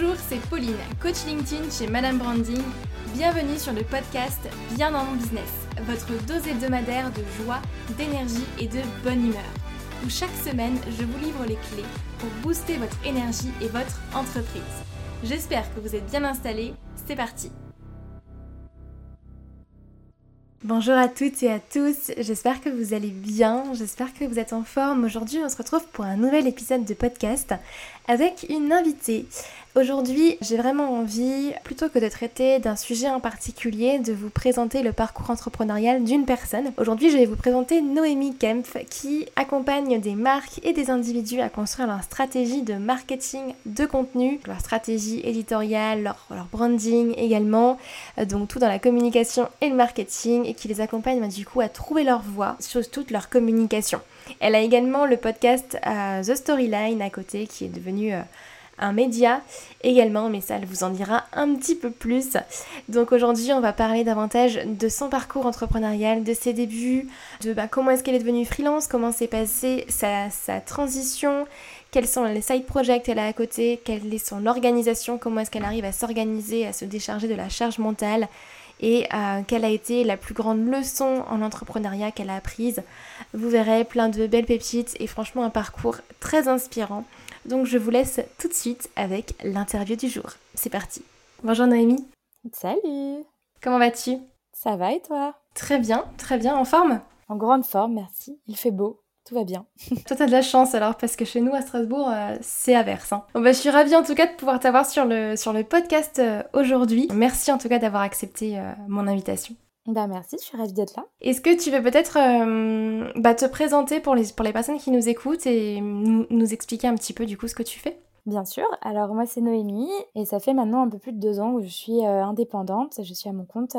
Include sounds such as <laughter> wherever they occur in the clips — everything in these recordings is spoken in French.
Bonjour, c'est Pauline, coach LinkedIn chez Madame Branding. Bienvenue sur le podcast Bien dans mon business, votre dose hebdomadaire de joie, d'énergie et de bonne humeur. Où chaque semaine, je vous livre les clés pour booster votre énergie et votre entreprise. J'espère que vous êtes bien installés. C'est parti Bonjour à toutes et à tous, j'espère que vous allez bien, j'espère que vous êtes en forme. Aujourd'hui on se retrouve pour un nouvel épisode de podcast avec une invitée. Aujourd'hui, j'ai vraiment envie, plutôt que de traiter d'un sujet en particulier, de vous présenter le parcours entrepreneurial d'une personne. Aujourd'hui, je vais vous présenter Noémie Kempf qui accompagne des marques et des individus à construire leur stratégie de marketing de contenu, leur stratégie éditoriale, leur, branding également, euh, donc tout dans la communication et le marketing et qui les accompagne bah, du coup à trouver leur voie sur toute leur communication. Elle a également le podcast euh, The Storyline à côté qui est devenu euh, un média également, mais ça elle vous en dira un petit peu plus. Donc aujourd'hui on va parler davantage de son parcours entrepreneurial, de ses débuts, de bah, comment est-ce qu'elle est devenue freelance, comment s'est passée sa, transition, quels sont les side projects qu'elle a à côté, quelle est son organisation, comment est-ce qu'elle arrive à s'organiser, à se décharger de la charge mentale et euh, quelle a été la plus grande leçon en entrepreneuriat qu'elle a apprise. Vous verrez plein de belles pépites et franchement un parcours très inspirant. Donc je vous laisse tout de suite avec l'interview du jour. C'est parti. Bonjour Noémie. Salut. Comment vas-tu? Ça va et toi? Très bien, très bien. En forme? En grande forme, merci. Il fait beau tout va bien. <laughs> Toi, t'as de la chance alors, parce que chez nous à Strasbourg, euh, c'est averse. Hein. Bon, bah, je suis ravie en tout cas de pouvoir t'avoir sur le, sur le podcast euh, aujourd'hui. Merci en tout cas d'avoir accepté euh, mon invitation. Bah merci, je suis ravie d'être là. Est-ce que tu veux peut-être bah, te présenter pour les, pour les personnes qui nous écoutent et nous, nous expliquer un petit peu du coup ce que tu fais? Bien sûr. Alors moi c'est Noémie et ça fait maintenant un peu plus de deux ans que je suis indépendante. Je suis à mon compte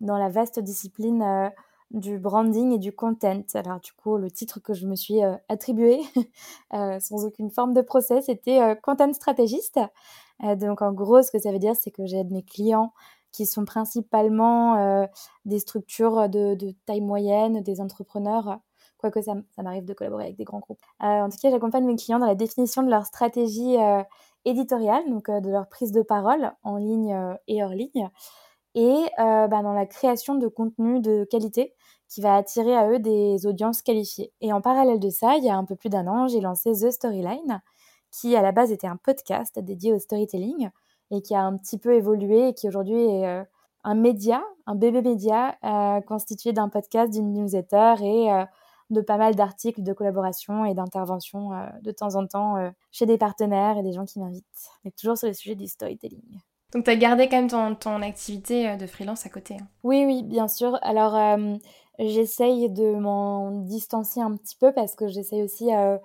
dans la vaste discipline du branding et du content. Alors du coup, le titre que je me suis euh, attribué <laughs> euh, sans aucune forme de procès, c'était euh, content stratégiste. donc en gros, ce que ça veut dire, c'est que j'aide mes clients qui sont principalement des structures de, taille moyenne, des entrepreneurs, quoique ça, ça m'arrive de collaborer avec des grands groupes. en tout cas, j'accompagne mes clients dans la définition de leur stratégie éditoriale, donc de leur prise de parole en ligne et hors ligne et euh, bah, dans la création de contenu de qualité qui va attirer à eux des audiences qualifiées. Et en parallèle de ça, il y a un peu plus d'un an, j'ai lancé The Storyline, qui à la base était un podcast dédié au storytelling et qui a un petit peu évolué et qui aujourd'hui est euh, un média, un bébé média euh, constitué d'un podcast, d'une newsletter et euh, de pas mal d'articles, de collaboration et d'interventions de temps en temps chez des partenaires et des gens qui m'invitent. Mais toujours sur le sujet du storytelling. Donc tu as gardé quand même ton, activité euh, de freelance à côté. Hein. Oui, oui, bien sûr. Alors euh, j'essaye de m'en distancer un petit peu parce que j'essaye aussi euh,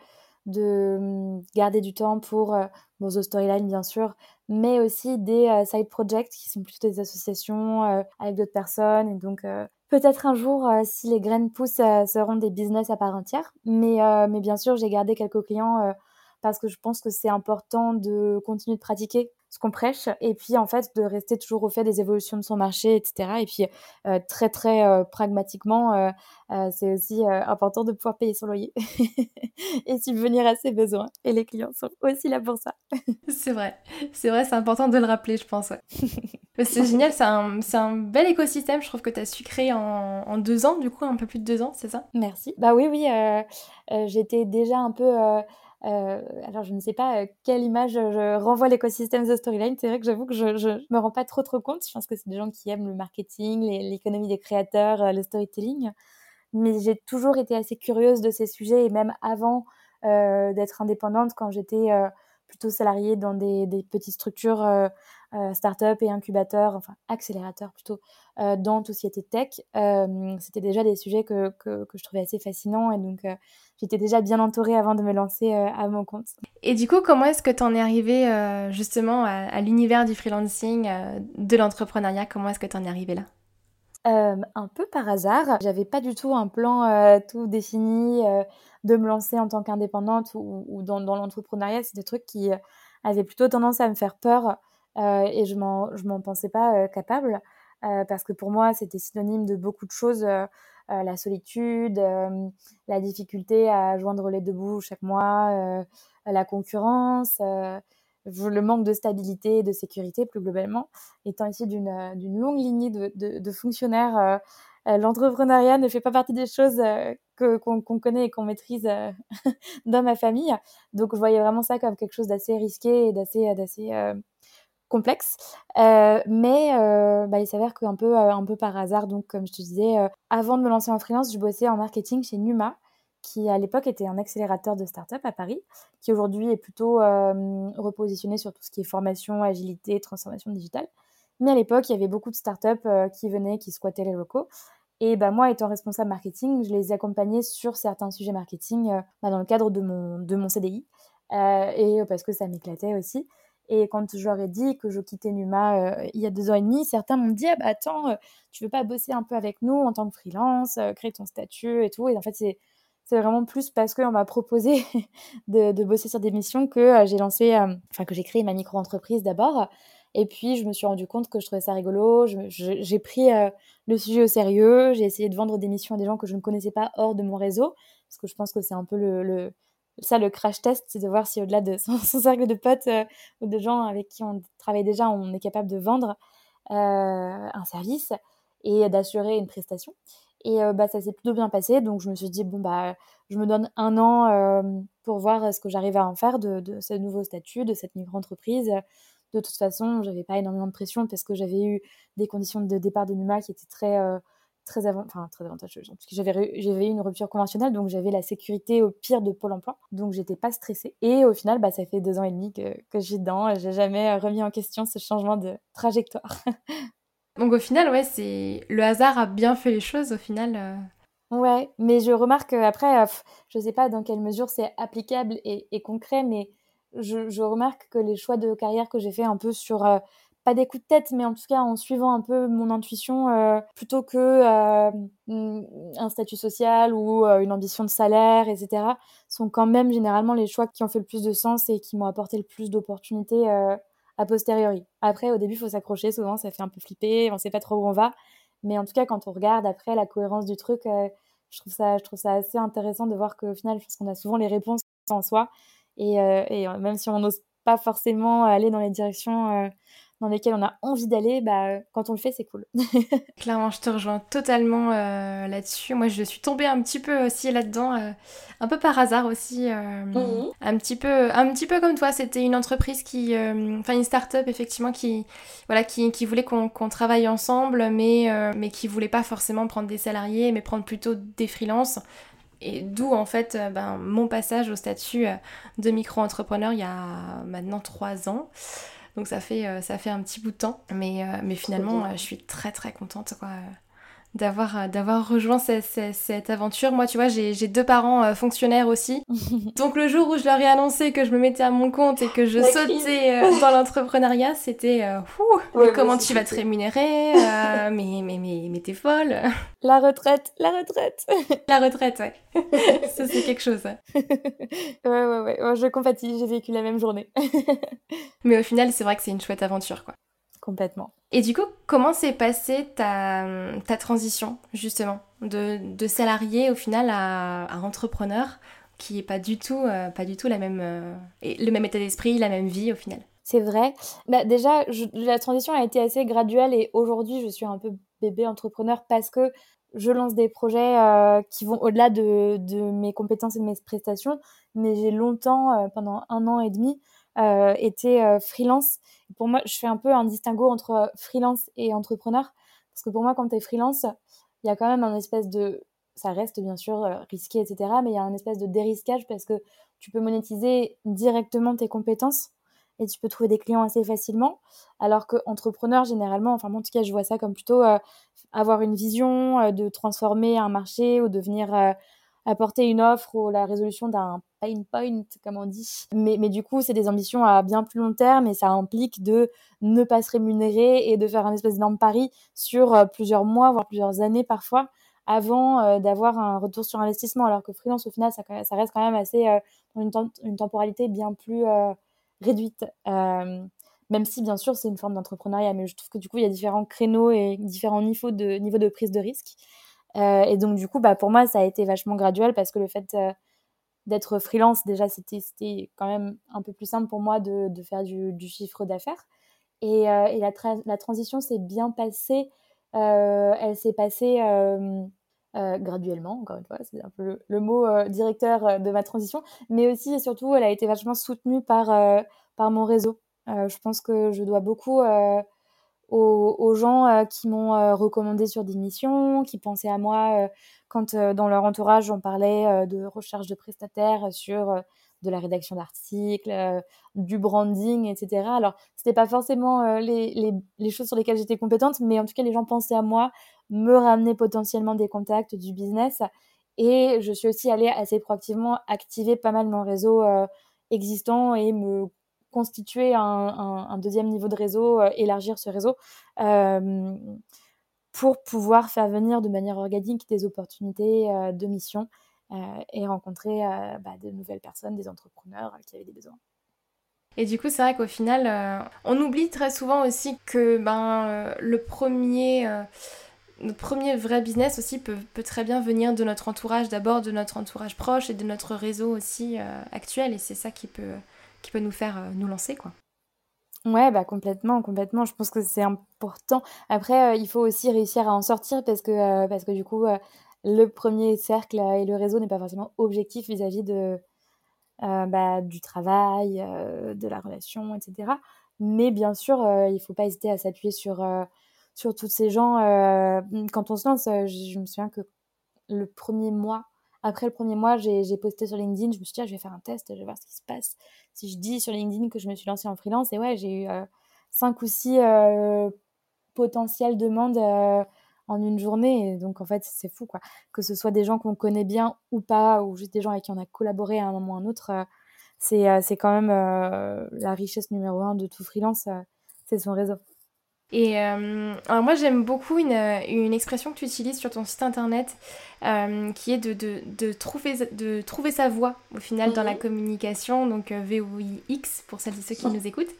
de hum, garder du temps pour bon, The Storyline, bien sûr, mais aussi des side projects qui sont plutôt des associations avec d'autres personnes. Et donc peut-être un jour, si les graines poussent, seront des business à part entière. Mais, mais bien sûr, j'ai gardé quelques clients parce que je pense que c'est important de continuer de pratiquer ce qu'on prêche et puis en fait de rester toujours au fait des évolutions de son marché, etc. Et puis euh, très très euh, pragmatiquement, euh, c'est aussi important de pouvoir payer son loyer <laughs> et subvenir à ses besoins. Et les clients sont aussi là pour ça. <laughs> c'est vrai, c'est vrai, c'est important de le rappeler, je pense. <laughs> c'est génial, c'est un, un, bel écosystème, je trouve que tu as su créer en, en, deux ans, du coup, un peu plus de deux ans, c'est ça? Merci. Bah oui, oui, j'étais déjà un peu euh, alors, je ne sais pas euh, quelle image je renvoie l'écosystème The Storyline. C'est vrai que j'avoue que je, je, me rends pas trop trop compte. Je pense que c'est des gens qui aiment le marketing, l'économie des créateurs, euh, le storytelling. Mais j'ai toujours été assez curieuse de ces sujets et même avant d'être indépendante, quand j'étais plutôt salariée dans des, petites structures euh, start-up et incubateur, enfin accélérateur plutôt, euh, dans tout ce qui était tech, euh, c'était déjà des sujets que, que, je trouvais assez fascinants et donc j'étais déjà bien entourée avant de me lancer à mon compte. Et du coup, comment est-ce que tu en es arrivée justement à, l'univers du freelancing, de l'entrepreneuriat? Comment est-ce que tu en es arrivée là? Un peu par hasard. J'avais pas du tout un plan tout défini de me lancer en tant qu'indépendante ou, dans, dans l'entrepreneuriat. C'est des trucs qui avaient plutôt tendance à me faire peur euh, et je m'en pensais pas euh, capable euh, parce que pour moi c'était synonyme de beaucoup de choses la solitude la difficulté à joindre les deux bouts chaque mois la concurrence le manque de stabilité et de sécurité plus globalement. Étant ici d'une longue lignée de, de, fonctionnaires, l'entrepreneuriat ne fait pas partie des choses qu'on connaît et qu'on maîtrise <laughs> dans ma famille. Donc je voyais vraiment ça comme quelque chose d'assez risqué et d'assez complexe. Euh, mais euh, bah, il s'avère qu'un peu, euh, un peu par hasard, donc comme je te disais, avant de me lancer en freelance, je bossais en marketing chez Numa, qui à l'époque était un accélérateur de start-up à Paris, qui aujourd'hui est plutôt repositionné sur tout ce qui est formation, agilité, transformation digitale. Mais à l'époque, il y avait beaucoup de start-up qui venaient, qui squattaient les locaux. Et bah, moi, étant responsable marketing, je les accompagnais sur certains sujets marketing bah, dans le cadre de mon, de mon CDI. et parce que ça m'éclatait aussi. Et quand je leur ai dit que je quittais Numa euh, il y a deux ans et demi, certains m'ont dit ah bah, Attends, euh, tu veux pas bosser un peu avec nous en tant que freelance, euh, créer ton statut et tout? Et en fait, c'est, c'est vraiment plus parce qu'on m'a proposé <laughs> de, bosser sur des missions que j'ai lancé, enfin, que j'ai créé ma micro-entreprise d'abord. Et puis, je me suis rendu compte que je trouvais ça rigolo. j'ai pris le sujet au sérieux. J'ai essayé de vendre des missions à des gens que je ne connaissais pas hors de mon réseau. Parce que je pense que c'est un peu le ça, le crash test, c'est de voir si au-delà de <laughs> son, cercle de potes euh, ou de gens avec qui on travaille déjà, on est capable de vendre euh, un service et d'assurer une prestation. Et euh, bah, ça s'est plutôt bien passé. Donc, je me suis dit, bon, bah, je me donne un an pour voir ce que j'arrive à en faire de, ce nouveau statut, de cette micro-entreprise. De toute façon, j'avais pas énormément de pression parce que j'avais eu des conditions de départ de Numa qui étaient très très, avant... enfin, très j'avais, eu une rupture conventionnelle, donc j'avais la sécurité au pire de Pôle emploi. Donc j'étais pas stressée. Et au final, bah, ça fait deux ans et demi que, que je suis dedans. J'ai jamais remis en question ce changement de trajectoire. <laughs> donc au final, ouais, c'est le hasard a bien fait les choses au final. Euh. Ouais, mais je remarque après, euh, je sais pas dans quelle mesure c'est applicable et, et concret, mais je, remarque que les choix de carrière que j'ai fait un peu sur euh, pas des coups de tête, mais en tout cas en suivant un peu mon intuition, euh, plutôt que euh, un statut social ou euh, une ambition de salaire, etc., sont quand même généralement les choix qui ont fait le plus de sens et qui m'ont apporté le plus d'opportunités a posteriori. Après, au début, il faut s'accrocher, souvent ça fait un peu flipper, on sait pas trop où on va, mais en tout cas, quand on regarde après la cohérence du truc, je, trouve ça, je trouve ça assez intéressant de voir qu'au final, je pense qu'on a souvent les réponses en soi, et, et même si on n'ose pas forcément aller dans les directions dans lesquels on a envie d'aller, bah, quand on le fait, c'est cool. <laughs> Clairement, je te rejoins totalement euh, là-dessus. Moi, je suis tombée un petit peu aussi là-dedans, euh, un peu par hasard aussi, euh, mhm. un petit peu, un petit peu comme toi. C'était une entreprise qui, enfin une start-up effectivement qui, voilà, qui, qui voulait qu'on travaille ensemble, mais mais qui voulait pas forcément prendre des salariés, mais prendre plutôt des freelances. Et d'où en fait ben, mon passage au statut de micro-entrepreneur il y a maintenant trois ans. Donc ça fait, euh, ça fait un petit bout de temps. Mais, euh, mais finalement, euh, je suis très très contente quoi, d'avoir, d'avoir rejoint cette, aventure. Moi, tu vois, j'ai, deux parents fonctionnaires aussi. <laughs> Donc le jour où je leur ai annoncé que je me mettais à mon compte et que je sautais dans l'entrepreneuriat, c'était mais comment tu vas te rémunérer Mais, mais, mais, mais t'es folle <laughs> La retraite, la retraite <laughs> La retraite, ouais. Ça, c'est quelque chose. ouais, ouais, ouais. Je compatis, j'ai vécu la même journée. Mais au final, c'est vrai que c'est une chouette aventure, quoi. Complètement. Et du coup, comment s'est passée ta, ta transition, justement, de, de salarié au final à, à entrepreneur, qui est pas du tout, euh, pas du tout la même, euh, le même état d'esprit, la même vie au final? C'est vrai. Bah, déjà, la transition a été assez graduelle et aujourd'hui, je suis un peu bébé entrepreneur parce que je lance des projets euh, qui vont au-delà de, mes compétences et de mes prestations, mais j'ai longtemps, pendant un an et demi, euh, été freelance. Pour moi, je fais un peu un distinguo entre freelance et entrepreneur, parce que pour moi, quand tu es freelance, il y a quand même un espèce de... Ça reste bien sûr risqué, etc., mais il y a un espèce de dérisquage parce que tu peux monétiser directement tes compétences et tu peux trouver des clients assez facilement. Alors que entrepreneur, généralement, enfin, en tout cas, je vois ça comme plutôt euh, avoir une vision euh, de transformer un marché ou de venir euh, apporter une offre ou la résolution d'un pain point, comme on dit. Mais, du coup, c'est des ambitions à bien plus long terme et ça implique de ne pas se rémunérer et de faire un espèce d'énorme pari sur plusieurs mois, voire plusieurs années parfois avant d'avoir un retour sur investissement. Alors que freelance, au final, ça, reste quand même assez dans une, temporalité bien plus réduite. Euh, même si, bien sûr, c'est une forme d'entrepreneuriat, mais je trouve que du coup, il y a différents créneaux et différents niveaux de, niveau de prise de risque. Euh, et donc, du coup, bah, pour moi, ça a été vachement graduel parce que le fait, euh, d'être freelance, déjà, c'était quand même un peu plus simple pour moi de, de faire du, du chiffre d'affaires. Et, et la, la, transition s'est bien passée. elle s'est passée graduellement, encore une fois, c'est un peu le, le mot directeur de ma transition, mais aussi et surtout, elle a été vachement soutenue par, par mon réseau. je pense que je dois beaucoup aux, gens euh, qui m'ont euh, recommandé sur des missions, qui pensaient à moi euh, quand dans leur entourage on parlait de recherche de prestataires sur de la rédaction d'articles, du branding, etc. Alors, c'était pas forcément les, les, les, choses sur lesquelles j'étais compétente, mais en tout cas, les gens pensaient à moi, me ramenaient potentiellement des contacts, du business. Et je suis aussi allée assez proactivement activer pas mal mon réseau existant et me constituer un, deuxième niveau de réseau, euh, élargir ce réseau euh, pour pouvoir faire venir de manière organique des opportunités euh, de mission et rencontrer bah, de nouvelles personnes, des entrepreneurs qui avaient des besoins. Et du coup, c'est vrai qu'au final, on oublie très souvent aussi que ben, le premier, notre premier vrai business aussi peut, très bien venir de notre entourage, d'abord de notre entourage proche et de notre réseau aussi actuel. Et c'est ça qui peut, qui peut nous faire euh, nous lancer, quoi. Ouais, bah complètement, complètement. Je pense que c'est important. Après, euh, il faut aussi réussir à en sortir parce que, euh, parce que du coup, le premier cercle et le réseau n'est pas forcément objectif vis-à-vis de, bah, du travail, de la relation, etc. Mais bien sûr, il faut pas hésiter à s'appuyer sur, sur tous ces gens. quand on se lance, je me souviens que le premier mois, après le premier mois, j'ai posté sur LinkedIn, je me suis dit, ah, je vais faire un test, je vais voir ce qui se passe. Si je dis sur LinkedIn que je me suis lancée en freelance, et ouais, j'ai eu euh, cinq ou six euh, potentielles demandes euh, en une journée. donc, en fait, c'est fou, quoi. Que ce soit des gens qu'on connaît bien ou pas, ou juste des gens avec qui on a collaboré à un moment ou à un autre, c'est quand même la richesse numéro un de tout freelance, c'est son réseau. Et euh, alors moi j'aime beaucoup une, une, expression que tu utilises sur ton site internet euh, qui est de, de, de, trouver, de trouver sa voix au final dans la mhm. communication, donc euh, VOIX pour celles et ceux qui nous écoutent.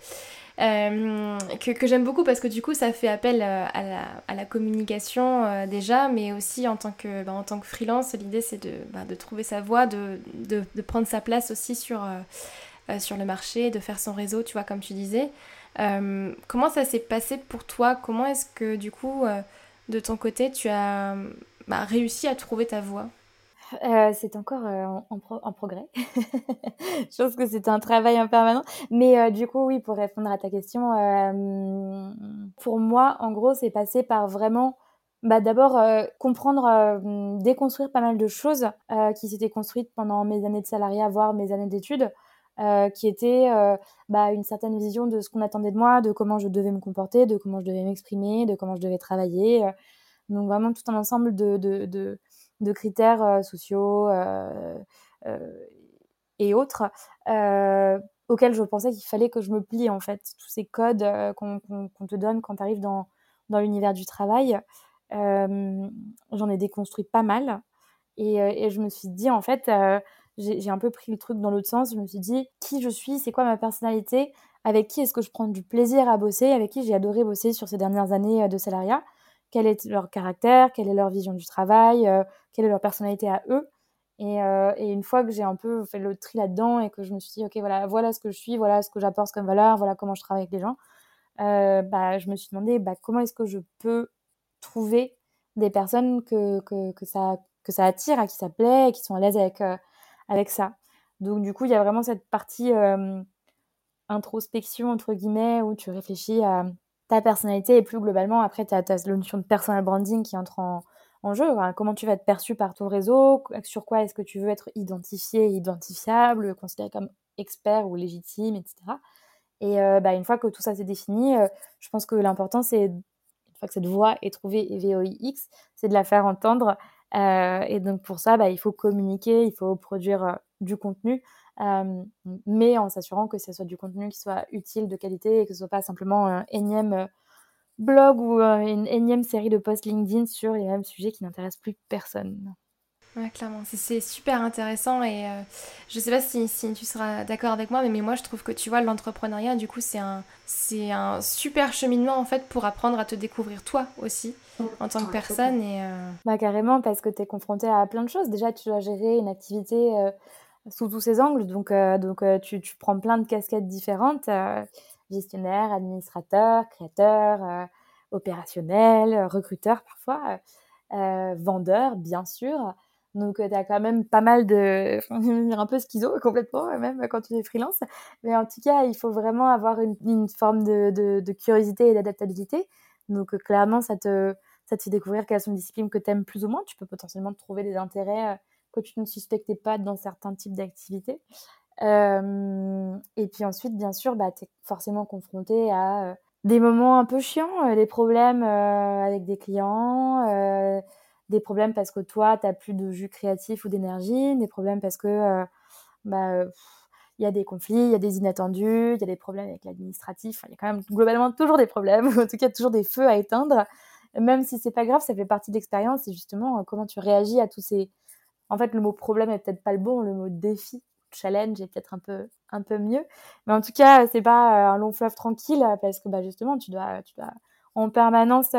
que, que j'aime beaucoup parce que du coup ça fait appel à la, à la communication déjà mais aussi en tant que, bah, en tant que freelance l'idée c'est de, bah, de trouver sa voix, de, de, de, prendre sa place aussi sur, sur le marché, de faire son réseau tu vois comme tu disais. Euh, comment ça s'est passé pour toi? Comment est-ce que du coup, euh, de ton côté, tu as bah, réussi à trouver ta voie? Euh, c'est encore en, progrès. <laughs> je pense que c'est un travail impermanent. Mais du coup, oui, pour répondre à ta question, pour moi, en gros, c'est passé par vraiment bah, d'abord comprendre, déconstruire pas mal de choses qui s'étaient construites pendant mes années de salariat, voire mes années d'études. Euh, qui était euh, bah, une certaine vision de ce qu'on attendait de moi, de comment je devais me comporter, de comment je devais m'exprimer, de comment je devais travailler. Euh. donc vraiment tout un ensemble de, de, de, critères sociaux et autres auxquels je pensais qu'il fallait que je me plie en fait. Tous ces codes qu'on te donne quand tu arrives dans, dans l'univers du travail, j'en ai déconstruit pas mal. Et, je me suis dit en fait j'ai un peu pris le truc dans l'autre sens. Je me suis dit, qui je suis, c'est quoi ma personnalité, avec qui est-ce que je prends du plaisir à bosser, avec qui j'ai adoré bosser sur ces dernières années euh, de salariat, quel est leur caractère, quelle est leur vision du travail, euh, quelle est leur personnalité à eux. Et, euh, et une fois que j'ai un peu fait le tri là-dedans et que je me suis dit, ok, voilà, voilà ce que je suis, voilà ce que j'apporte comme valeur, voilà comment je travaille avec les gens, bah, je me suis demandé bah, comment est-ce que je peux trouver des personnes que, que, que, ça, que ça attire, à qui ça plaît, qui sont à l'aise avec avec ça. Donc du coup, il y a vraiment cette partie introspection, entre guillemets, où tu réfléchis à ta personnalité et plus globalement, après, tu as, la notion de personal branding qui entre en, jeu. comment tu vas être perçu par ton réseau, sur quoi est-ce que tu veux être identifié, identifiable, considéré comme expert ou légitime, etc. Et euh, bah, une fois que tout ça s'est défini, euh, je pense que l'important, c'est, une fois que cette voix est trouvée et VOIX, c'est de la faire entendre et donc pour ça, bah, il faut communiquer, il faut produire euh, du contenu, euh, mais en s'assurant que ce soit du contenu qui soit utile, de qualité, et que ce soit pas simplement un énième blog ou une énième série de posts LinkedIn sur les mêmes sujets qui n'intéressent plus personne. Ouais, clairement, c'est super intéressant et euh, je sais pas si, si tu seras d'accord avec moi, mais, mais, moi je trouve que tu vois, l'entrepreneuriat, du coup, c'est un, un super cheminement en fait pour apprendre à te découvrir toi aussi en tant que personne. Et, euh, Bah, carrément, parce que tu es confronté à plein de choses. Déjà, tu dois gérer une activité sous tous ces angles. Donc, donc tu, tu, prends plein de casquettes différentes gestionnaire, administrateur, créateur, opérationnel, recruteur parfois, vendeur, bien sûr. Donc, tu as quand même pas mal de. <laughs> un peu schizo complètement, même quand tu es freelance. Mais en tout cas, il faut vraiment avoir une, une forme de, de, de, curiosité et d'adaptabilité. Donc, clairement, ça te, ça te fait découvrir quelles sont les disciplines que tu aimes plus ou moins. Tu peux potentiellement trouver des intérêts que tu ne suspectais pas dans certains types d'activités. Euh, et puis ensuite, bien sûr, bah, tu es forcément confronté à des moments un peu chiants, des problèmes avec des clients des problèmes parce que toi, tu n'as plus de jus créatif ou d'énergie, des problèmes parce que euh, bah, il y a des conflits, il y a des inattendus, il y a des problèmes avec l'administratif. Il y a quand même globalement toujours des problèmes, <laughs> en tout cas toujours des feux à éteindre. Même si c'est pas grave, ça fait partie de l'expérience. C'est justement euh, comment tu réagis à tous ces. En fait, le mot problème est peut-être pas le bon, le mot défi, challenge est peut-être un peu un peu mieux. Mais en tout cas, c'est pas euh, un long fleuve tranquille parce que bah, justement, tu dois tu dois en permanence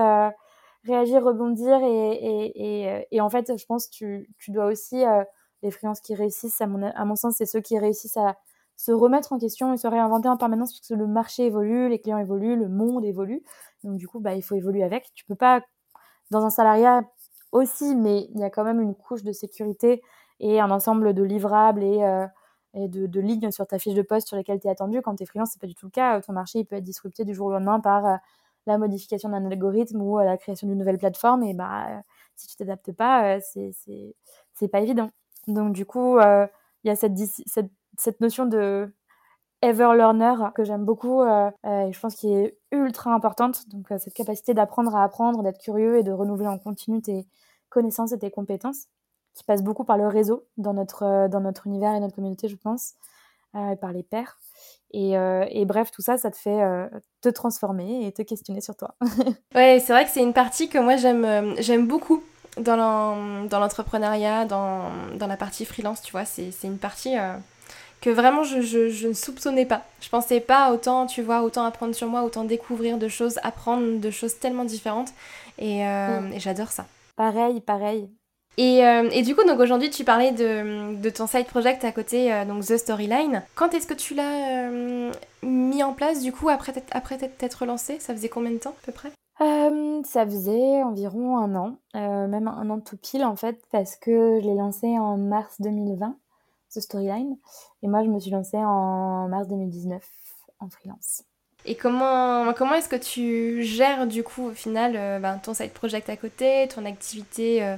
réagir, rebondir et, et, et, euh, et, en fait, je pense tu, tu dois aussi, euh, les freelances qui réussissent, à mon, à mon sens, c'est ceux qui réussissent à se remettre en question et se réinventer en permanence parce que le marché évolue, les clients évoluent, le monde évolue. Donc du coup, bah, il faut évoluer avec. Tu peux pas, dans un salariat aussi, mais il y a quand même une couche de sécurité et un ensemble de livrables et, euh, de, lignes sur ta fiche de poste sur lesquelles tu es attendu. Quand tu es freelance, c'est pas du tout le cas. Ton marché, il peut être disrupté du jour au lendemain par la modification d'un algorithme ou la création d'une nouvelle plateforme, et bah, euh, si tu t'adaptes pas, euh, c'est, c'est pas évident. Donc, du coup, euh, il y a cette, notion de ever learner que j'aime beaucoup et je pense qui est ultra importante. Donc, cette capacité d'apprendre à apprendre, d'être curieux et de renouveler en continu tes connaissances et tes compétences, qui passe beaucoup par le réseau dans notre, univers et notre communauté, je pense, et par les pairs. Euh, et, bref, tout ça, ça te fait euh, te transformer et te questionner sur toi. <laughs> ouais, c'est vrai que c'est une partie que moi euh, j'aime beaucoup dans, l'entrepreneuriat, dans, dans, la partie freelance, tu vois. C'est, une partie que vraiment je, je, ne soupçonnais pas. Je pensais pas autant, tu vois, autant apprendre sur moi, autant découvrir de choses, apprendre de choses tellement différentes. Et, mm. et j'adore ça. Pareil, pareil. Euh, et, du coup, donc aujourd'hui, tu parlais de, ton side project à côté, euh, donc The Storyline. Quand est-ce que tu l'as euh, mis en place, du coup, après après t'être lancé Ça faisait combien de temps, à peu près? Ça faisait environ un an, même un an tout pile, en fait, parce que je l'ai lancé en mars 2020, The Storyline. Et moi, je me suis lancée en mars 2019, en freelance. Et comment, comment est-ce que tu gères, du coup, au final, ben, ton side project à côté, ton activité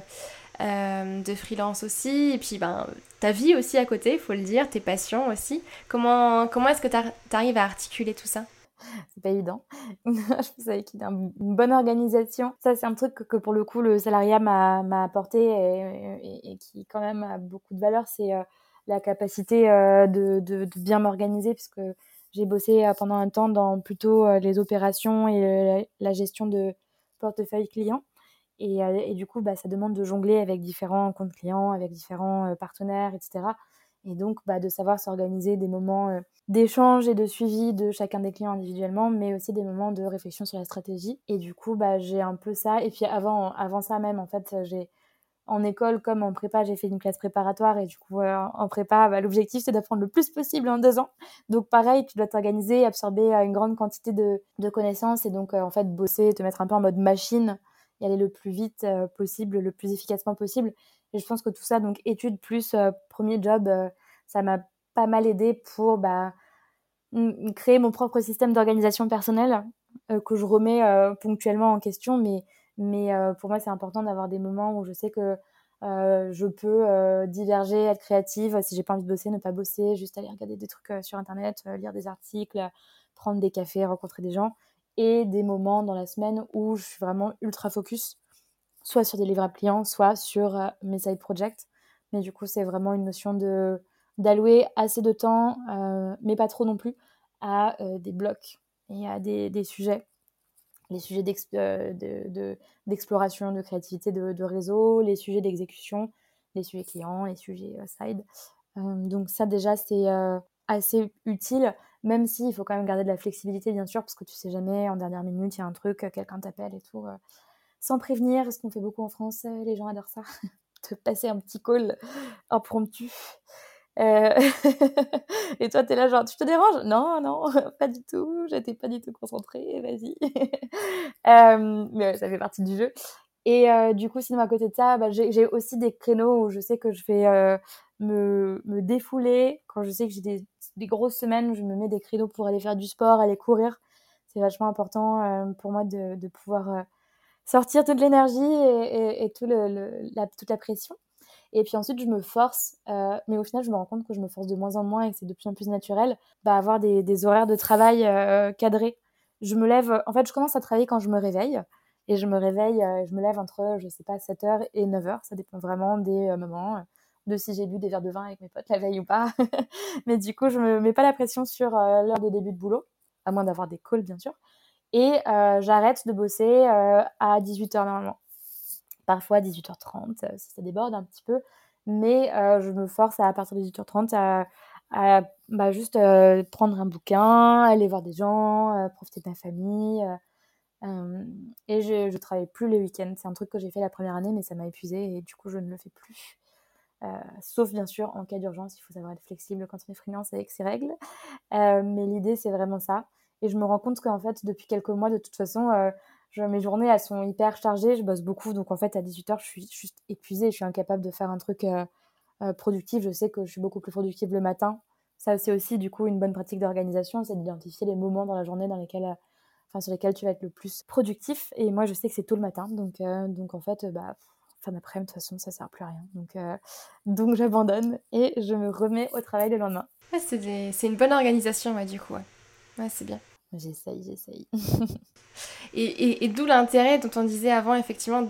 de freelance aussi, et puis ben, ta vie aussi à côté, il faut le dire, tes passions aussi. Comment, comment est-ce que tu arrives à articuler tout ça? <laughs> c'est pas évident. <laughs> je pense avec une, bonne organisation. Ça, c'est un truc que, pour le coup, le salariat m'a apporté et, qui, quand même, a beaucoup de valeur. C'est euh, la capacité euh, de, de, bien m'organiser, puisque j'ai bossé pendant un temps dans plutôt les opérations et la gestion de portefeuille client. Euh, et, du coup, bah, ça demande de jongler avec différents comptes clients, avec différents euh, partenaires, etc. Et donc, bah, de savoir s'organiser des moments euh, d'échange et de suivi de chacun des clients individuellement, mais aussi des moments de réflexion sur la stratégie. Et du coup, bah, j'ai un peu ça. Et puis avant, avant ça même, en fait, j'ai en école comme en prépa, j'ai fait une classe préparatoire et du coup, en prépa, bah, l'objectif c'est d'apprendre le plus possible en deux ans. Donc pareil, tu dois t'organiser, absorber une grande quantité de, de connaissances et donc en fait bosser, te mettre un peu en mode machine y aller le plus vite euh, possible, le plus efficacement possible. Et je pense que tout ça, donc études plus euh, premier job, euh, ça m'a pas mal aidé pour bah, créer mon propre système d'organisation personnelle que je remets ponctuellement en question. Mais, mais pour moi, c'est important d'avoir des moments où je sais que je peux diverger, être créative. Si j'ai pas envie de bosser, ne pas bosser, juste aller regarder des trucs sur Internet, lire des articles, prendre des cafés, rencontrer des gens et des moments dans la semaine où je suis vraiment ultra focus, soit sur des livrables clients, soit sur euh, mes side projects. Mais du coup, c'est vraiment une notion de d'allouer assez de temps, euh, mais pas trop non plus, à euh, des blocs et à des, des sujets. Les sujets d'exploration, de, créativité, de, de, réseau, les sujets d'exécution, les sujets clients, les sujets side. donc ça déjà, c'est assez utile même si faut quand même garder de la flexibilité, bien sûr, parce que tu sais jamais, en dernière minute, il y a un truc, euh, quelqu'un t'appelle et tout, euh, sans prévenir, ce qu'on fait beaucoup en France, euh, les gens adorent ça, <laughs> te passer un petit call impromptu. <laughs> Et toi, tu es là, genre, tu te déranges? Non, non, <laughs> pas du tout. J'étais pas du tout concentrée. Vas-y. mais ça fait partie du jeu. Et du coup, sinon, à côté de ça, bah, j'ai aussi des créneaux où je sais que je vais me, me, défouler. Quand je sais que j'ai des, des, grosses semaines, je me mets des créneaux pour aller faire du sport, aller courir. C'est vachement important euh, pour moi de, pouvoir sortir toute l'énergie et, toute la pression. Et puis ensuite, je me force, euh, mais au final, je me rends compte que je me force de moins en moins et que c'est de plus en plus naturel, bah, avoir des, des horaires de travail euh, cadrés. Je me lève, en fait, je commence à travailler quand je me réveille. Et je me réveille, euh, je me lève entre, je sais pas, 7h et 9h. Ça dépend vraiment des moments, de si j'ai bu des verres de vin avec mes potes la veille ou pas. <laughs> mais du coup, je me mets pas la pression sur l'heure de début de boulot, à moins d'avoir des calls, bien sûr. Et j'arrête de bosser à 18h normalement parfois 18h30 euh, si ça déborde un petit peu. Mais euh, je me force à, partir de 18h30 à, bah, juste euh, prendre un bouquin, aller voir des gens, profiter de ma famille. et je, je travaille plus les week-ends. C'est un truc que j'ai fait la première année, mais ça m'a épuisé et du coup, je ne le fais plus. Sauf bien sûr en cas d'urgence, il faut savoir être flexible quand on est freelance avec ses règles. mais l'idée, c'est vraiment ça. Et je me rends compte qu'en fait, depuis quelques mois, de toute façon, je, mes journées, elles sont hyper chargées, je bosse beaucoup, donc en fait, à 18h, je suis juste épuisée, je suis incapable de faire un truc euh, euh, productif. Je sais que je suis beaucoup plus productive le matin. Ça, c'est aussi, du coup, une bonne pratique d'organisation, c'est d'identifier les moments dans la journée dans lesquels, euh, enfin, sur lesquels tu vas être le plus productif. Et moi, je sais que c'est tôt le matin, donc, donc en fait, bah, fin d'après-midi, de toute façon, ça sert plus à rien. Donc, donc j'abandonne et je me remets au travail le lendemain. c'est une bonne organisation, ouais, du coup. Ouais, ouais c'est bien. J'essaye, j'essaye. <laughs> et, et, d'où l'intérêt dont on disait avant, effectivement,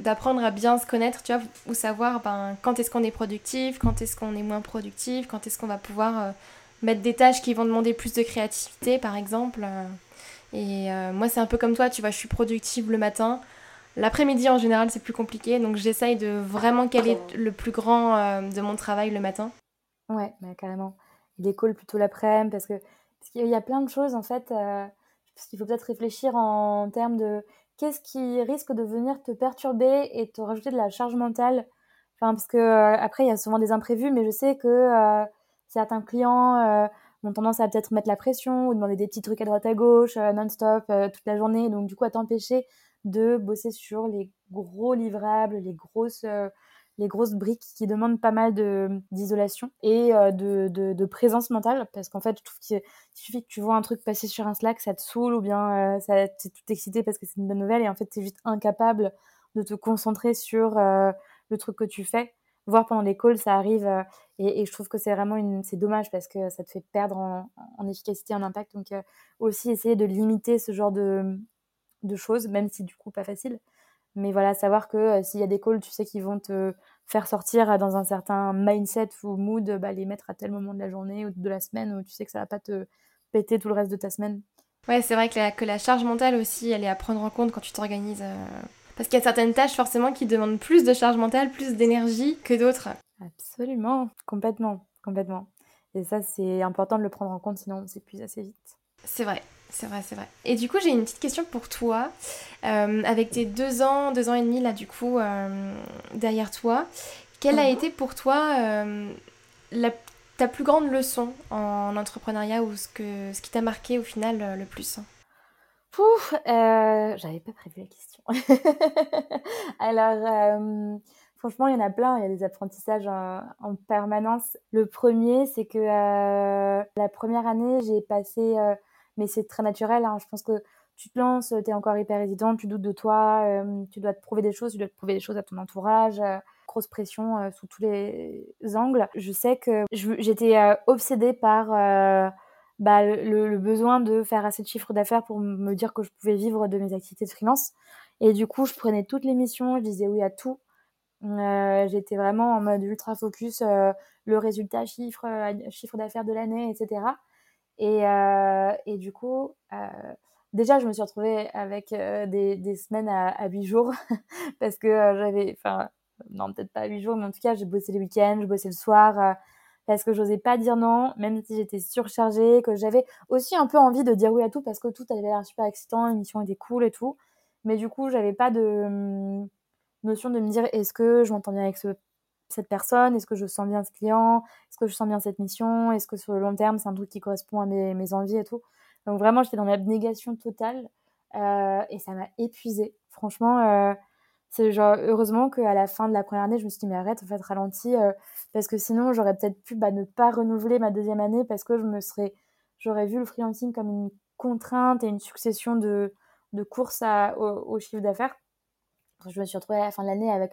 d'apprendre à bien se connaître, tu vois, ou savoir ben, quand est-ce qu'on est productif, quand est-ce qu'on est moins productif, quand est-ce qu'on va pouvoir euh, mettre des tâches qui vont demander plus de créativité, par exemple. Euh. et euh, moi, c'est un peu comme toi, tu vois, je suis productive le matin. L'après-midi, en général, c'est plus compliqué, donc j'essaye de vraiment caler le plus grand de mon travail le matin. Ouais, bah, carrément. Il décolle plutôt l'après-midi parce que parce qu'il y a plein de choses, en fait, euh, parce qu'il faut peut-être réfléchir en termes de qu'est-ce qui risque de venir te perturber et te rajouter de la charge mentale. Enfin, parce que euh, après, il y a souvent des imprévus, mais je sais que euh, certains clients ont tendance à peut-être mettre la pression ou demander des petits trucs à droite à gauche, non-stop, toute la journée. Donc, du coup, à t'empêcher de bosser sur les gros livrables, les grosses les grosses briques qui demandent pas mal d'isolation et euh, de, de, présence mentale. Parce qu'en fait je trouve qu'il suffit que tu vois un truc passer sur un Slack ça te saoule ou bien euh, ça t'es tout excité parce que c'est une bonne nouvelle et en fait t'es juste incapable de te concentrer sur euh, le truc que tu fais. Voir pendant les calls ça arrive et, je trouve que c'est vraiment une c'est dommage parce que ça te fait perdre en efficacité en impact. Donc aussi essayer de limiter ce genre de de choses même si du coup pas facile mais voilà, savoir que euh, s'il y a des calls, tu sais, qu'ils vont te faire sortir euh, dans un certain mindset ou mood, bah, les mettre à tel moment de la journée ou de la semaine où tu sais que ça va pas te péter tout le reste de ta semaine. Ouais, c'est vrai que la, que la charge mentale aussi, elle est à prendre en compte quand tu t'organises. Euh, parce qu'il y a certaines tâches forcément qui demandent plus de charge mentale, plus d'énergie que d'autres. Absolument, complètement, complètement. Et ça, c'est important de le prendre en compte, sinon on s'épuise assez vite. C'est vrai. C'est vrai, c'est vrai. Et du coup, j'ai une petite question pour toi. Euh, avec tes deux ans, deux ans et demi là, du coup, euh, derrière toi, quelle a mhm. été pour toi euh, la, ta plus grande leçon en entrepreneuriat ou ce, que, ce qui t'a marqué au final le plus? Pouf, j'avais pas prévu la question. <laughs> Alors, franchement, il y en a plein. Il y a des apprentissages en, en permanence. Le premier, c'est que la première année, j'ai passé mais c'est très naturel. Hein. Je pense que tu te lances, tu es encore hyper hésitant, tu doutes de toi, euh, tu dois te prouver des choses, tu dois te prouver des choses à ton entourage, euh, grosse pression euh, sous tous les angles. Je sais que j'étais obsédée par bah, le, le, besoin de faire assez de chiffre d'affaires pour me dire que je pouvais vivre de mes activités de freelance. Et du coup, je prenais toutes les missions, je disais oui à tout. j'étais vraiment en mode ultra focus, le résultat chiffre, chiffre d'affaires de l'année, etc. Et, euh, et du coup, euh, déjà, je me suis retrouvée avec euh, des, des, semaines à, à 8 jours <laughs> parce que j'avais, enfin, non, peut-être pas 8 jours, mais en tout cas, j'ai bossé les week-ends, je bossais le soir parce que j'osais pas dire non, même si j'étais surchargée, que j'avais aussi un peu envie de dire oui à tout parce que tout avait l'air super excitant, l'émission était cool et tout. Mais du coup, j'avais pas de hum, notion de me dire est-ce que je m'entends bien avec ce cette personne Est-ce que je sens bien ce client Est-ce que je sens bien cette mission Est-ce que sur le long terme, c'est un truc qui correspond à mes, mes envies et tout Donc vraiment, j'étais dans l'abnégation totale euh, et ça m'a épuisée. Franchement, euh, c'est genre heureusement qu'à la fin de la première année, je me suis dit mais arrête, en fait, ralentis euh, parce que sinon j'aurais peut-être pu bah, ne pas renouveler ma deuxième année parce que je me serais, j'aurais vu le freelancing comme une contrainte et une succession de, de courses au, chiffre d'affaires. Je me suis retrouvée à la fin de l'année avec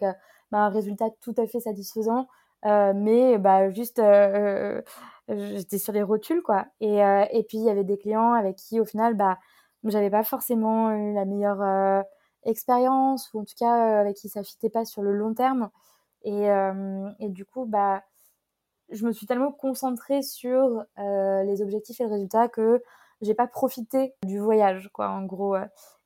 bah, un résultat tout à fait satisfaisant, mais bah, juste j'étais sur les rotules quoi. Et, et puis il y avait des clients avec qui au final bah j'avais pas forcément eu la meilleure expérience ou en tout cas avec qui ça fitait pas sur le long terme. Et, et du coup bah je me suis tellement concentrée sur les objectifs et le résultat que j'ai pas profité du voyage quoi en gros.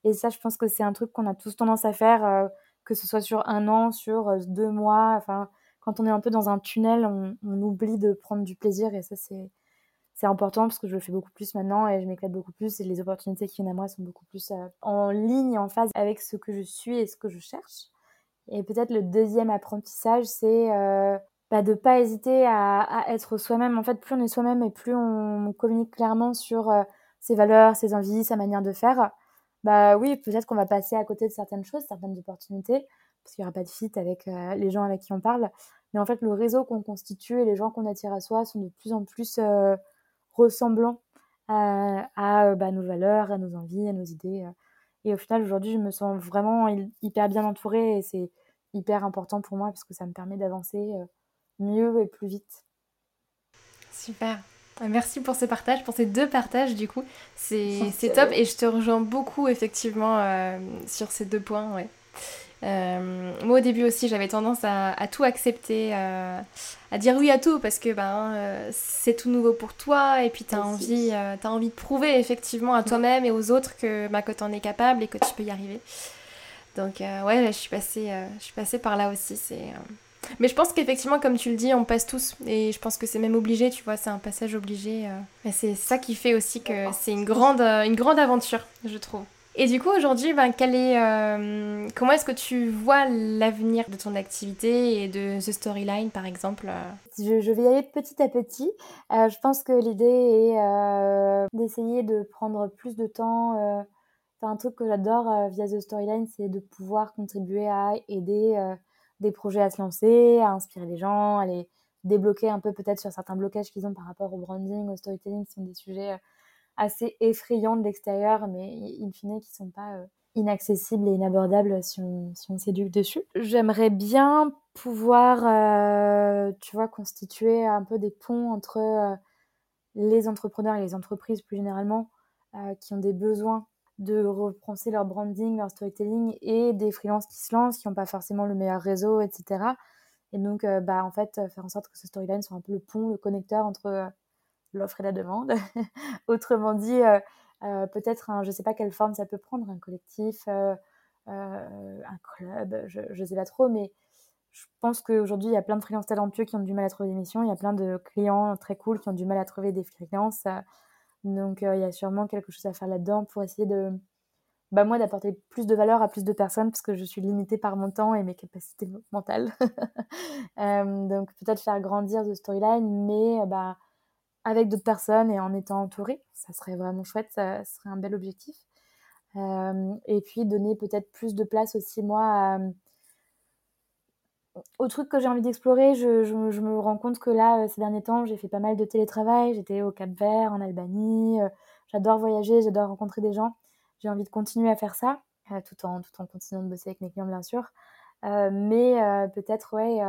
Et ça je pense que c'est un truc qu'on a tous tendance à faire que ce soit sur un an, sur deux mois, enfin quand on est un peu dans un tunnel, on, oublie de prendre du plaisir et ça c'est important parce que je le fais beaucoup plus maintenant et je m'éclate beaucoup plus et les opportunités qui viennent à moi sont beaucoup plus euh, en ligne, en phase avec ce que je suis et ce que je cherche. Et peut-être le deuxième apprentissage, c'est euh, bah, de pas hésiter à, être soi-même. En fait, plus on est soi-même et plus on communique clairement sur euh, ses valeurs, ses envies, sa manière de faire, bah oui, peut-être qu'on va passer à côté de certaines choses, certaines opportunités, parce qu'il n'y aura pas de fit avec euh, les gens avec qui on parle. Mais en fait, le réseau qu'on constitue et les gens qu'on attire à soi sont de plus en plus ressemblant à, bah, nos valeurs, à nos envies, à nos idées. Euh. Et au final, aujourd'hui, je me sens vraiment hyper bien entourée et c'est hyper important pour moi parce que ça me permet d'avancer euh, mieux et plus vite. Super. Merci pour ces partages, pour ces deux partages du coup. C'est top et je te rejoins beaucoup effectivement euh, sur ces deux points. Ouais. Euh, moi au début aussi j'avais tendance à, tout accepter, euh, à dire oui à tout parce que ben, euh, c'est tout nouveau pour toi et puis tu as, envie, as envie de prouver effectivement à toi-même et aux autres que, ben, que tu en es capable et que tu peux y arriver. Donc ouais je suis, passée, je suis passée par là aussi. c'est Mais je pense qu'effectivement comme tu le dis on passe tous et je pense que c'est même obligé, tu vois, c'est un passage obligé. Et c'est ça qui fait aussi que c'est une grande, une grande aventure je trouve. Et du coup, aujourd'hui, ben, est, euh, comment est-ce que tu vois l'avenir de ton activité et de The Storyline, par exemple euh? Je, vais y aller petit à petit. Euh, je pense que l'idée est d'essayer de prendre plus de temps. c'est un truc que j'adore via The Storyline, c'est de pouvoir contribuer à aider des projets à se lancer, à inspirer les gens, à les débloquer un peu peut-être sur certains blocages qu'ils ont par rapport au branding, au storytelling, qui sont des sujets assez effrayants de l'extérieur, mais in fine qui sont pas euh, inaccessibles et inabordables si on, s'éduque dessus. J'aimerais bien pouvoir, euh, tu vois, constituer un peu des ponts entre euh, les entrepreneurs et les entreprises plus généralement qui ont des besoins de repenser leur branding, leur storytelling et des freelances qui se lancent, qui n'ont pas forcément le meilleur réseau, etc. Et donc, bah, en fait, faire en sorte que ce storyline soit un peu le pont, le connecteur entre l'offre et la demande. <laughs> Autrement dit, euh, euh, peut-être, je ne sais pas quelle forme ça peut prendre, un collectif, euh, un club, je ne sais pas trop, mais je pense qu'aujourd'hui, il y a plein de freelances talentueux qui ont du mal à trouver des missions, il y a plein de clients très cool qui ont du mal à trouver des freelances. Donc, il y a sûrement quelque chose à faire là-dedans pour essayer de, bah, moi, d'apporter plus de valeur à plus de personnes parce que je suis limitée par mon temps et mes capacités mentales. <laughs> donc, peut-être faire grandir The Storyline, mais bah, avec d'autres personnes et en étant entourée. Ça serait vraiment chouette, ça serait un bel objectif. Euh, et puis donner peut-être plus de place aussi, moi, au truc que j'ai envie d'explorer. Je, me rends compte que là, euh, ces derniers temps, j'ai fait pas mal de télétravail. J'étais au Cap Vert, en Albanie. Euh, j'adore voyager, j'adore rencontrer des gens. J'ai envie de continuer à faire ça, tout, en, tout continuant de bosser avec mes clients, bien sûr. mais peut-être, ouais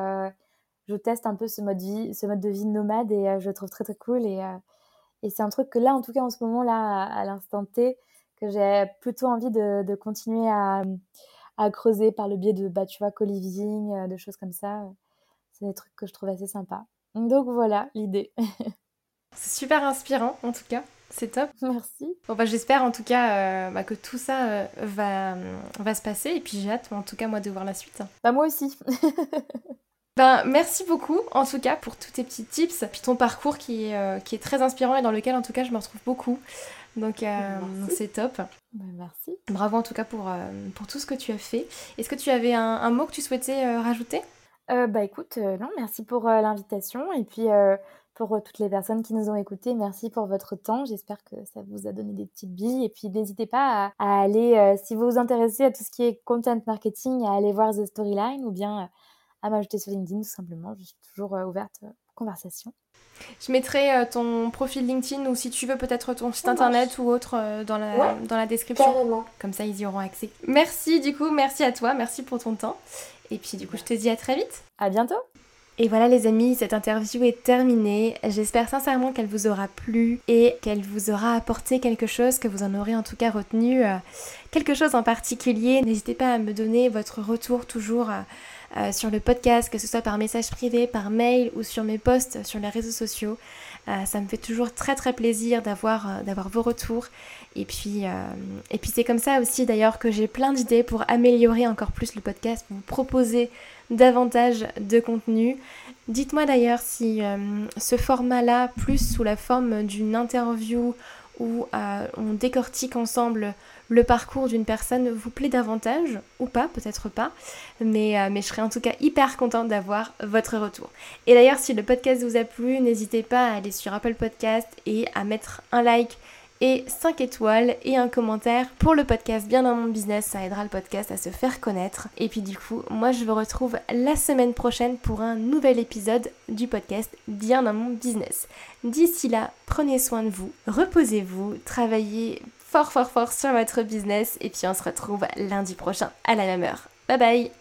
je teste un peu ce mode, de vie nomade et euh, je le trouve très très cool. Et, euh, c'est un truc que là, en tout cas en ce moment, là, à, l'instant T, que j'ai plutôt envie de continuer à, à, creuser par le biais de, bah, tu vois, co-living, euh, de choses comme ça. C'est des trucs que je trouve assez sympas. Donc voilà l'idée. <laughs> c'est super inspirant en tout cas. C'est top. Merci. Bon bah j'espère en tout cas bah, que tout ça va, va se passer et puis j'ai hâte en tout cas moi de voir la suite. Bah moi aussi. <laughs> Ben, merci beaucoup en tout cas pour tous tes petits tips, puis ton parcours qui est, euh, qui est très inspirant et dans lequel en tout cas je me retrouve beaucoup. Donc euh, c'est top. Ben, merci. Bravo en tout cas pour, euh, pour tout ce que tu as fait. Est-ce que tu avais un, mot que tu souhaitais rajouter? Bah écoute, non, merci pour l'invitation et puis pour toutes les personnes qui nous ont écoutés, merci pour votre temps. J'espère que ça vous a donné des petites billes. Et puis n'hésitez pas à, aller, si vous vous intéressez à tout ce qui est content marketing, à aller voir The Storyline ou bien à m'ajouter sur LinkedIn tout simplement. Je suis toujours ouverte Je mettrai euh, ton profil LinkedIn ou si tu veux peut-être ton site internet ou autre euh, dans, la, dans la description. Carrément. Comme ça, ils y auront accès. Merci du coup, merci à toi, merci pour ton temps. Et puis du coup, je te dis à très vite. À bientôt. Et voilà les amis, cette interview est terminée. J'espère sincèrement qu'elle vous aura plu et qu'elle vous aura apporté quelque chose, que vous en aurez en tout cas retenu euh, quelque chose en particulier. N'hésitez pas à me donner votre retour toujours. Euh, sur le podcast, que ce soit par message privé, par mail ou sur mes posts sur les réseaux sociaux. Euh, ça me fait toujours très très plaisir d'avoir euh, vos retours. Et puis, et puis c'est comme ça aussi d'ailleurs que j'ai plein d'idées pour améliorer encore plus le podcast, pour vous proposer davantage de contenu. Dites-moi d'ailleurs si ce format-là, plus sous la forme d'une interview où on décortique ensemble le parcours d'une personne vous plaît davantage ou pas, peut-être pas, mais, euh, mais je serais en tout cas hyper contente d'avoir votre retour. Et d'ailleurs, si le podcast vous a plu, n'hésitez pas à aller sur Apple Podcast et à mettre un like et 5 étoiles et un commentaire pour le podcast Bien dans mon business, ça aidera le podcast à se faire connaître. Et puis du coup, moi je vous retrouve la semaine prochaine pour un nouvel épisode du podcast Bien dans mon business. D'ici là, prenez soin de vous, reposez-vous, travaillez fort fort fort sur votre business et puis on se retrouve lundi prochain à la même heure. Bye bye